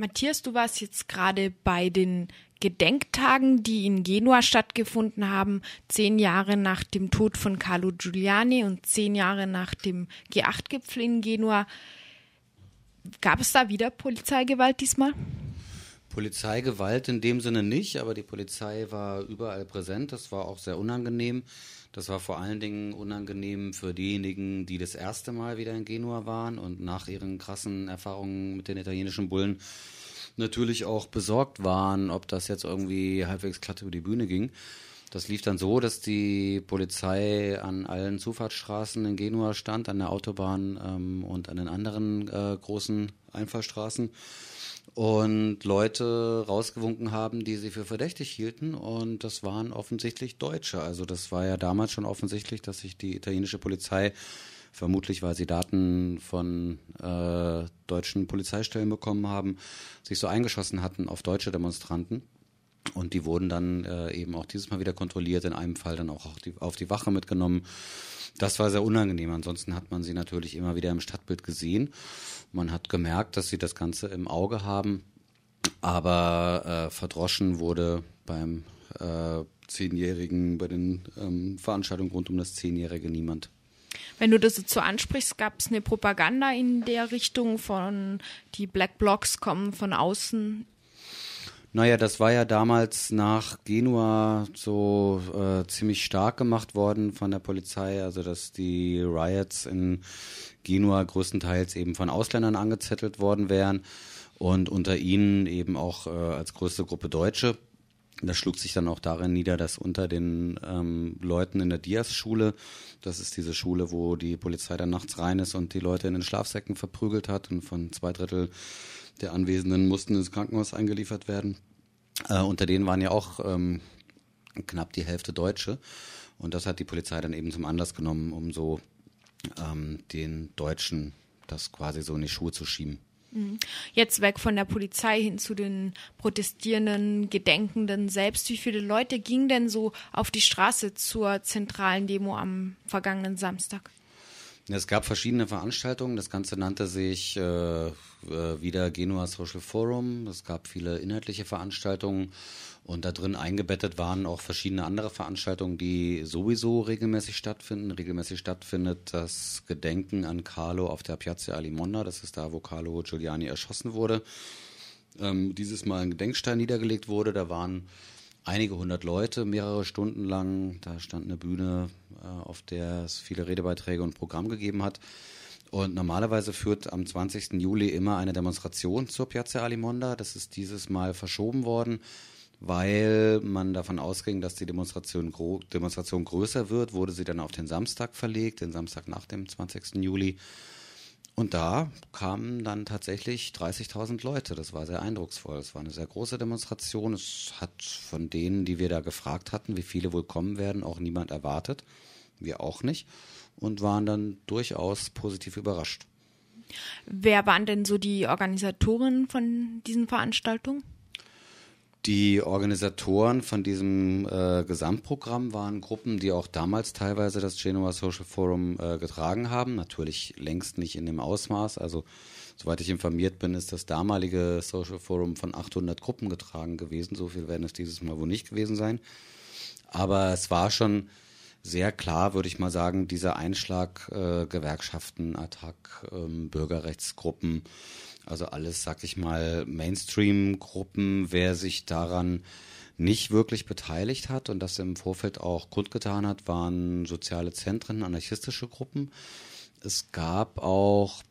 Matthias, du warst jetzt gerade bei den Gedenktagen, die in Genua stattgefunden haben, zehn Jahre nach dem Tod von Carlo Giuliani und zehn Jahre nach dem G8-Gipfel in Genua. Gab es da wieder Polizeigewalt diesmal? Polizeigewalt in dem Sinne nicht, aber die Polizei war überall präsent. Das war auch sehr unangenehm. Das war vor allen Dingen unangenehm für diejenigen, die das erste Mal wieder in Genua waren und nach ihren krassen Erfahrungen mit den italienischen Bullen natürlich auch besorgt waren, ob das jetzt irgendwie halbwegs glatt über die Bühne ging. Das lief dann so, dass die Polizei an allen Zufahrtsstraßen in Genua stand, an der Autobahn ähm, und an den anderen äh, großen Einfahrstraßen und Leute rausgewunken haben, die sie für verdächtig hielten. Und das waren offensichtlich Deutsche. Also das war ja damals schon offensichtlich, dass sich die italienische Polizei, vermutlich weil sie Daten von äh, deutschen Polizeistellen bekommen haben, sich so eingeschossen hatten auf deutsche Demonstranten. Und die wurden dann äh, eben auch dieses Mal wieder kontrolliert, in einem Fall dann auch auf die, auf die Wache mitgenommen. Das war sehr unangenehm. Ansonsten hat man sie natürlich immer wieder im Stadtbild gesehen. Man hat gemerkt, dass sie das Ganze im Auge haben, aber äh, verdroschen wurde beim äh, Zehnjährigen, bei den ähm, Veranstaltungen rund um das Zehnjährige niemand. Wenn du das so ansprichst, gab es eine Propaganda in der Richtung von die Black Blocs kommen von außen naja, das war ja damals nach Genua so äh, ziemlich stark gemacht worden von der Polizei, also dass die Riots in Genua größtenteils eben von Ausländern angezettelt worden wären und unter ihnen eben auch äh, als größte Gruppe Deutsche. Das schlug sich dann auch darin nieder, dass unter den ähm, Leuten in der Diaz-Schule, das ist diese Schule, wo die Polizei dann nachts rein ist und die Leute in den Schlafsäcken verprügelt hat und von zwei Drittel der Anwesenden mussten ins Krankenhaus eingeliefert werden. Äh, unter denen waren ja auch ähm, knapp die Hälfte Deutsche. Und das hat die Polizei dann eben zum Anlass genommen, um so ähm, den Deutschen das quasi so in die Schuhe zu schieben. Mhm. Jetzt weg von der Polizei hin zu den protestierenden, Gedenkenden selbst. Wie viele Leute gingen denn so auf die Straße zur zentralen Demo am vergangenen Samstag? Es gab verschiedene Veranstaltungen. Das Ganze nannte sich äh, äh, wieder Genua Social Forum. Es gab viele inhaltliche Veranstaltungen und da drin eingebettet waren auch verschiedene andere Veranstaltungen, die sowieso regelmäßig stattfinden. Regelmäßig stattfindet das Gedenken an Carlo auf der Piazza Alimonda. Das ist da, wo Carlo Giuliani erschossen wurde. Ähm, dieses Mal ein Gedenkstein niedergelegt wurde. Da waren einige hundert Leute, mehrere Stunden lang. Da stand eine Bühne, äh, auf der es viele Redebeiträge und Programm gegeben hat. Und normalerweise führt am 20. Juli immer eine Demonstration zur Piazza Alimonda. Das ist dieses Mal verschoben worden, weil man davon ausging, dass die Demonstration, Demonstration größer wird, wurde sie dann auf den Samstag verlegt, den Samstag nach dem 20. Juli. Und da kamen dann tatsächlich 30.000 Leute. Das war sehr eindrucksvoll. Es war eine sehr große Demonstration. Es hat von denen, die wir da gefragt hatten, wie viele wohl kommen werden, auch niemand erwartet. Wir auch nicht. Und waren dann durchaus positiv überrascht. Wer waren denn so die Organisatoren von diesen Veranstaltungen? Die Organisatoren von diesem äh, Gesamtprogramm waren Gruppen, die auch damals teilweise das Genua Social Forum äh, getragen haben. Natürlich längst nicht in dem Ausmaß. Also, soweit ich informiert bin, ist das damalige Social Forum von 800 Gruppen getragen gewesen. So viel werden es dieses Mal wohl nicht gewesen sein. Aber es war schon sehr klar, würde ich mal sagen, dieser Einschlag äh, Gewerkschaften, Attac, ähm, Bürgerrechtsgruppen, also alles, sag ich mal, Mainstream-Gruppen, wer sich daran nicht wirklich beteiligt hat und das im Vorfeld auch kundgetan hat, waren soziale Zentren, anarchistische Gruppen. Es gab auch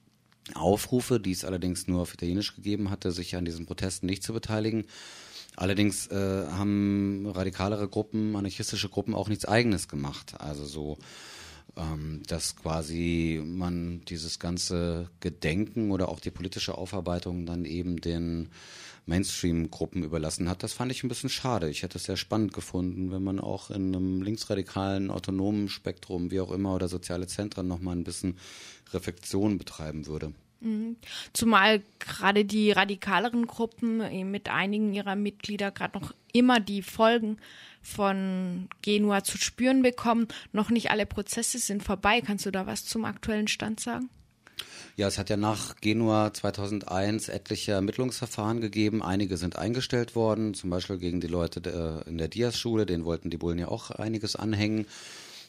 Aufrufe, die es allerdings nur auf Italienisch gegeben hatte, sich an diesen Protesten nicht zu beteiligen. Allerdings äh, haben radikalere Gruppen, anarchistische Gruppen auch nichts Eigenes gemacht. Also so ähm, dass quasi man dieses ganze Gedenken oder auch die politische Aufarbeitung dann eben den Mainstream-Gruppen überlassen hat. Das fand ich ein bisschen schade. Ich hätte es sehr spannend gefunden, wenn man auch in einem linksradikalen, autonomen Spektrum, wie auch immer, oder soziale Zentren nochmal ein bisschen Reflexion betreiben würde. Mhm. Zumal gerade die radikaleren Gruppen äh, mit einigen ihrer Mitglieder gerade noch immer die Folgen von Genua zu spüren bekommen. Noch nicht alle Prozesse sind vorbei. Kannst du da was zum aktuellen Stand sagen? Ja, es hat ja nach Genua 2001 etliche Ermittlungsverfahren gegeben. Einige sind eingestellt worden, zum Beispiel gegen die Leute in der Diaz-Schule. Den wollten die Bullen ja auch einiges anhängen.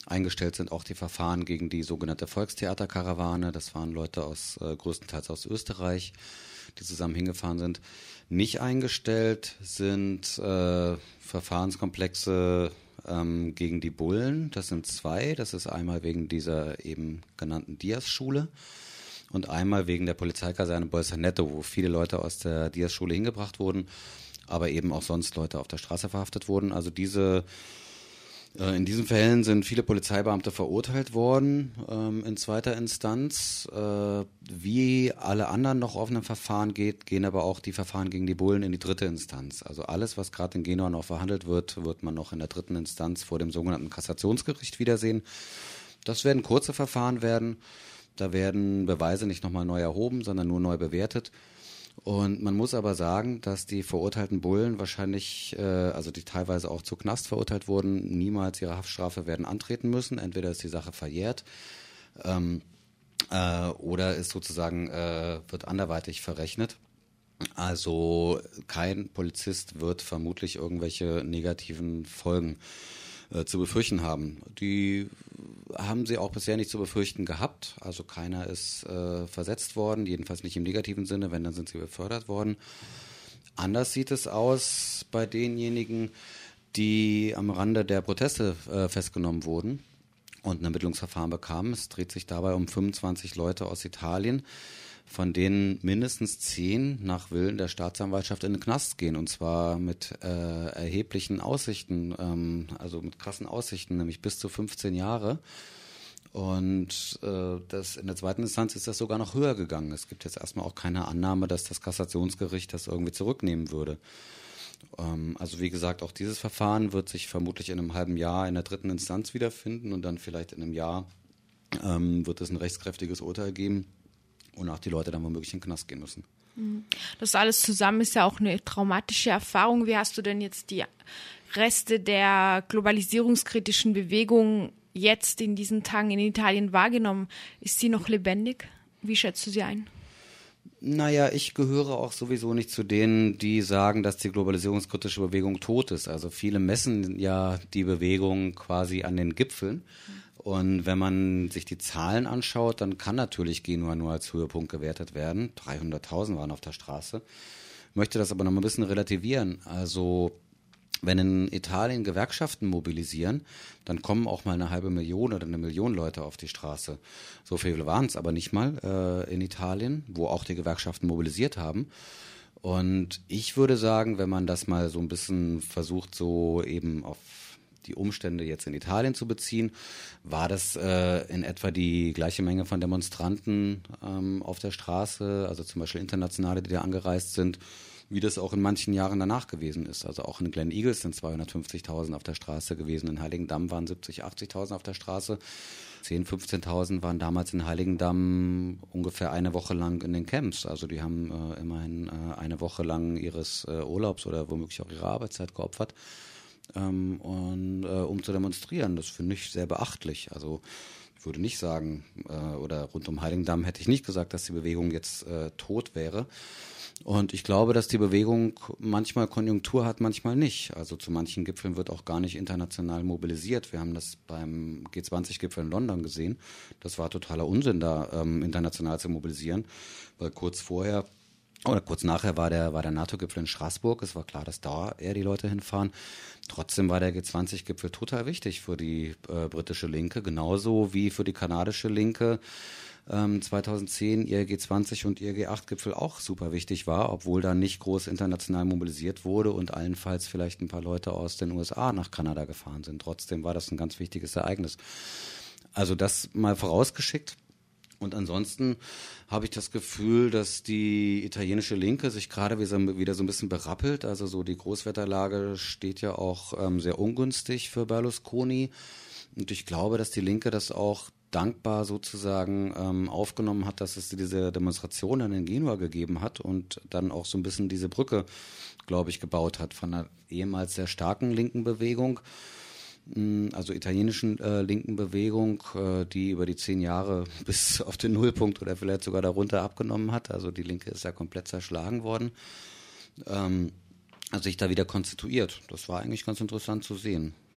Eingestellt sind auch die Verfahren gegen die sogenannte Volkstheaterkarawane. Das waren Leute aus äh, größtenteils aus Österreich, die zusammen hingefahren sind. Nicht eingestellt sind äh, Verfahrenskomplexe ähm, gegen die Bullen. Das sind zwei. Das ist einmal wegen dieser eben genannten Diaz-Schule und einmal wegen der Polizeikaserne Bolsonaro, wo viele Leute aus der Diaz-Schule hingebracht wurden, aber eben auch sonst Leute auf der Straße verhaftet wurden. Also diese in diesen Fällen sind viele Polizeibeamte verurteilt worden ähm, in zweiter Instanz. Äh, wie alle anderen noch offenen Verfahren geht, gehen aber auch die Verfahren gegen die Bullen in die dritte Instanz. Also alles, was gerade in Genua noch verhandelt wird, wird man noch in der dritten Instanz vor dem sogenannten Kassationsgericht wiedersehen. Das werden kurze Verfahren werden. Da werden Beweise nicht nochmal neu erhoben, sondern nur neu bewertet. Und man muss aber sagen, dass die verurteilten Bullen wahrscheinlich, äh, also die teilweise auch zu Knast verurteilt wurden, niemals ihre Haftstrafe werden antreten müssen. Entweder ist die Sache verjährt ähm, äh, oder ist sozusagen, äh, wird anderweitig verrechnet. Also kein Polizist wird vermutlich irgendwelche negativen Folgen äh, zu befürchten haben. Die haben sie auch bisher nicht zu befürchten gehabt. Also keiner ist äh, versetzt worden, jedenfalls nicht im negativen Sinne, wenn dann sind sie befördert worden. Anders sieht es aus bei denjenigen, die am Rande der Proteste äh, festgenommen wurden und ein Ermittlungsverfahren bekamen. Es dreht sich dabei um 25 Leute aus Italien, von denen mindestens zehn nach Willen der Staatsanwaltschaft in den Knast gehen und zwar mit äh, erheblichen Aussichten, ähm, also mit krassen Aussichten, nämlich bis zu 15 Jahre. Und äh, das, in der zweiten Instanz ist das sogar noch höher gegangen. Es gibt jetzt erstmal auch keine Annahme, dass das Kassationsgericht das irgendwie zurücknehmen würde. Ähm, also wie gesagt, auch dieses Verfahren wird sich vermutlich in einem halben Jahr in der dritten Instanz wiederfinden und dann vielleicht in einem Jahr ähm, wird es ein rechtskräftiges Urteil geben und auch die Leute dann womöglich in den Knast gehen müssen. Mhm. Das alles zusammen ist ja auch eine traumatische Erfahrung. Wie hast du denn jetzt die Reste der globalisierungskritischen Bewegung jetzt in diesen Tagen in Italien wahrgenommen? Ist sie noch lebendig? Wie schätzt du sie ein? Naja, ich gehöre auch sowieso nicht zu denen, die sagen, dass die globalisierungskritische Bewegung tot ist. Also viele messen ja die Bewegung quasi an den Gipfeln. Mhm. Und wenn man sich die Zahlen anschaut, dann kann natürlich Genua nur als Höhepunkt gewertet werden. 300.000 waren auf der Straße. Ich möchte das aber noch mal ein bisschen relativieren. Also wenn in Italien Gewerkschaften mobilisieren, dann kommen auch mal eine halbe Million oder eine Million Leute auf die Straße. So viele waren es aber nicht mal äh, in Italien, wo auch die Gewerkschaften mobilisiert haben. Und ich würde sagen, wenn man das mal so ein bisschen versucht, so eben auf die Umstände jetzt in Italien zu beziehen, war das äh, in etwa die gleiche Menge von Demonstranten ähm, auf der Straße, also zum Beispiel Internationale, die da angereist sind, wie das auch in manchen Jahren danach gewesen ist. Also auch in Glen Eagles sind 250.000 auf der Straße gewesen, in Heiligendamm waren 70.000, 80.000 auf der Straße. 10.000, 15.000 waren damals in Heiligendamm ungefähr eine Woche lang in den Camps. Also die haben äh, immerhin äh, eine Woche lang ihres äh, Urlaubs oder womöglich auch ihre Arbeitszeit geopfert ähm, und, äh, um zu demonstrieren. Das finde ich sehr beachtlich. Also ich würde nicht sagen, äh, oder rund um Heiligendamm hätte ich nicht gesagt, dass die Bewegung jetzt äh, tot wäre. Und ich glaube, dass die Bewegung manchmal Konjunktur hat, manchmal nicht. Also zu manchen Gipfeln wird auch gar nicht international mobilisiert. Wir haben das beim G20-Gipfel in London gesehen. Das war totaler Unsinn, da ähm, international zu mobilisieren, weil kurz vorher oder kurz nachher war der, war der NATO-Gipfel in Straßburg. Es war klar, dass da eher die Leute hinfahren. Trotzdem war der G20-Gipfel total wichtig für die äh, britische Linke, genauso wie für die kanadische Linke ähm, 2010 ihr G20 und ihr G8-Gipfel auch super wichtig war, obwohl da nicht groß international mobilisiert wurde und allenfalls vielleicht ein paar Leute aus den USA nach Kanada gefahren sind. Trotzdem war das ein ganz wichtiges Ereignis. Also das mal vorausgeschickt. Und ansonsten habe ich das Gefühl, dass die italienische Linke sich gerade wieder so ein bisschen berappelt. Also so die Großwetterlage steht ja auch ähm, sehr ungünstig für Berlusconi. Und ich glaube, dass die Linke das auch dankbar sozusagen ähm, aufgenommen hat, dass es diese Demonstration in Genua gegeben hat und dann auch so ein bisschen diese Brücke, glaube ich, gebaut hat von einer ehemals sehr starken linken Bewegung also italienischen äh, linken Bewegung, äh, die über die zehn Jahre bis auf den Nullpunkt oder vielleicht sogar darunter abgenommen hat. Also die Linke ist ja komplett zerschlagen worden. Ähm, also sich da wieder konstituiert. Das war eigentlich ganz interessant zu sehen.